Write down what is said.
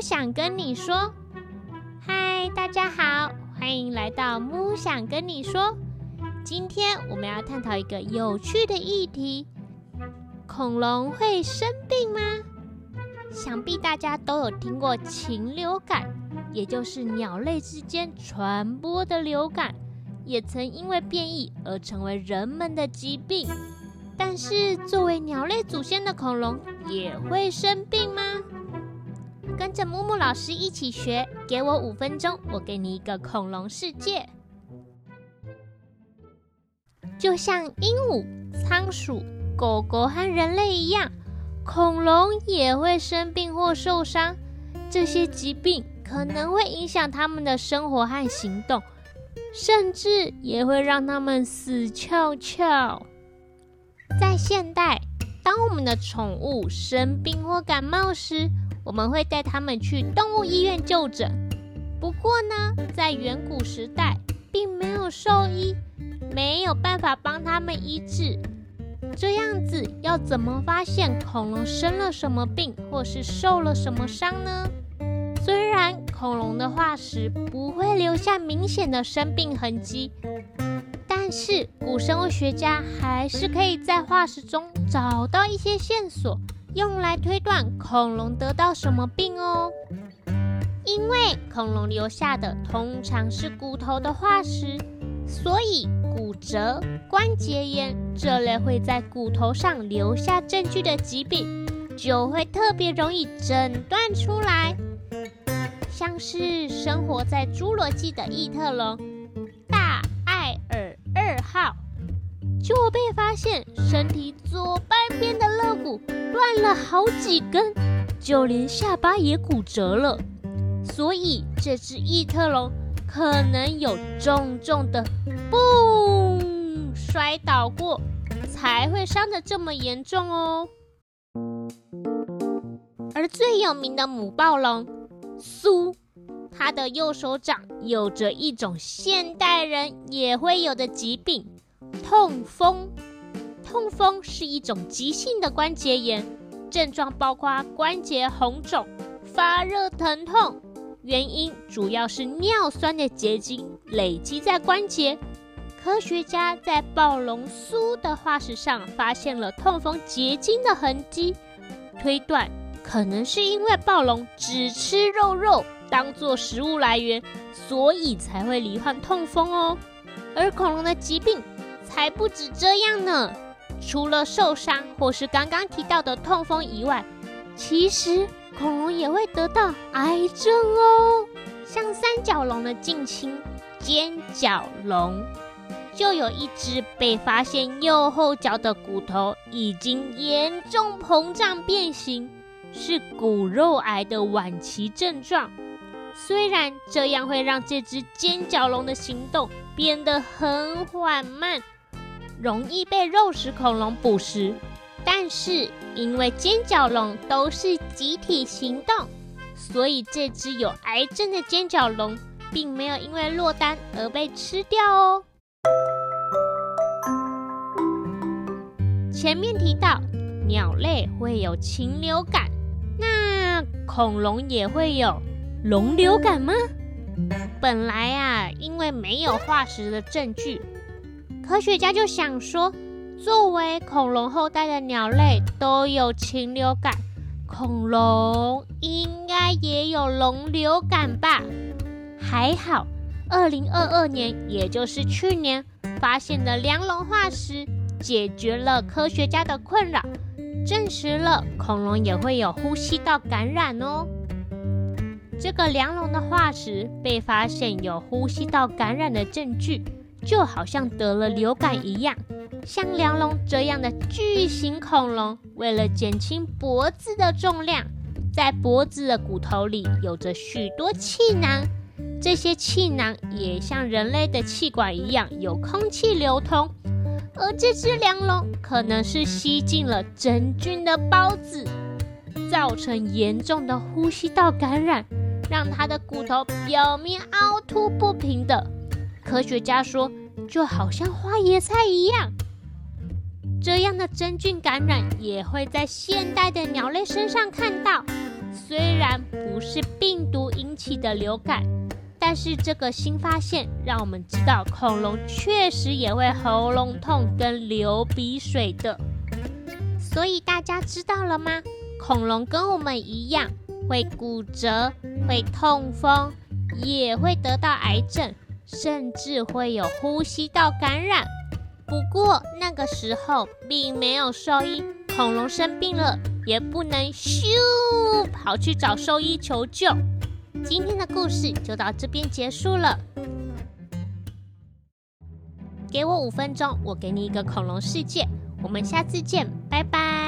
想跟你说，嗨，大家好，欢迎来到木想跟你说。今天我们要探讨一个有趣的议题：恐龙会生病吗？想必大家都有听过禽流感，也就是鸟类之间传播的流感，也曾因为变异而成为人们的疾病。但是，作为鸟类祖先的恐龙也会生病吗？跟着木木老师一起学，给我五分钟，我给你一个恐龙世界。就像鹦鹉、仓鼠、狗狗和人类一样，恐龙也会生病或受伤。这些疾病可能会影响它们的生活和行动，甚至也会让它们死翘翘。在现代，当我们的宠物生病或感冒时，我们会带它们去动物医院就诊。不过呢，在远古时代，并没有兽医，没有办法帮它们医治。这样子，要怎么发现恐龙生了什么病，或是受了什么伤呢？虽然恐龙的化石不会留下明显的生病痕迹。但是，古生物学家还是可以在化石中找到一些线索，用来推断恐龙得到什么病哦。因为恐龙留下的通常是骨头的化石，所以骨折、关节炎这类会在骨头上留下证据的疾病，就会特别容易诊断出来。像是生活在侏罗纪的异特龙。大艾尔二号就被发现身体左半边的肋骨断了好几根，就连下巴也骨折了。所以这只异特龙可能有重重的“嘣”摔倒过，才会伤得这么严重哦。而最有名的母暴龙苏。它的右手掌有着一种现代人也会有的疾病——痛风。痛风是一种急性的关节炎，症状包括关节红肿、发热、疼痛。原因主要是尿酸的结晶累积在关节。科学家在暴龙苏的化石上发现了痛风结晶的痕迹，推断可能是因为暴龙只吃肉肉。当做食物来源，所以才会罹患痛风哦。而恐龙的疾病才不止这样呢，除了受伤或是刚刚提到的痛风以外，其实恐龙也会得到癌症哦。像三角龙的近亲尖角龙，就有一只被发现右后脚的骨头已经严重膨胀变形，是骨肉癌的晚期症状。虽然这样会让这只尖角龙的行动变得很缓慢，容易被肉食恐龙捕食，但是因为尖角龙都是集体行动，所以这只有癌症的尖角龙并没有因为落单而被吃掉哦。前面提到鸟类会有禽流感，那恐龙也会有。龙流感吗？本来啊，因为没有化石的证据，科学家就想说，作为恐龙后代的鸟类都有禽流感，恐龙应该也有龙流感吧？还好，二零二二年，也就是去年发现的梁龙化石，解决了科学家的困扰，证实了恐龙也会有呼吸道感染哦。这个梁龙的化石被发现有呼吸道感染的证据，就好像得了流感一样。像梁龙这样的巨型恐龙，为了减轻脖子的重量，在脖子的骨头里有着许多气囊，这些气囊也像人类的气管一样有空气流通。而这只梁龙可能是吸进了真菌的孢子，造成严重的呼吸道感染。让它的骨头表面凹凸不平的，科学家说，就好像花椰菜一样。这样的真菌感染也会在现代的鸟类身上看到，虽然不是病毒引起的流感，但是这个新发现让我们知道恐龙确实也会喉咙痛跟流鼻水的。所以大家知道了吗？恐龙跟我们一样会骨折、会痛风，也会得到癌症，甚至会有呼吸道感染。不过那个时候并没有兽医，恐龙生病了也不能咻跑去找兽医求救。今天的故事就到这边结束了。给我五分钟，我给你一个恐龙世界。我们下次见，拜拜。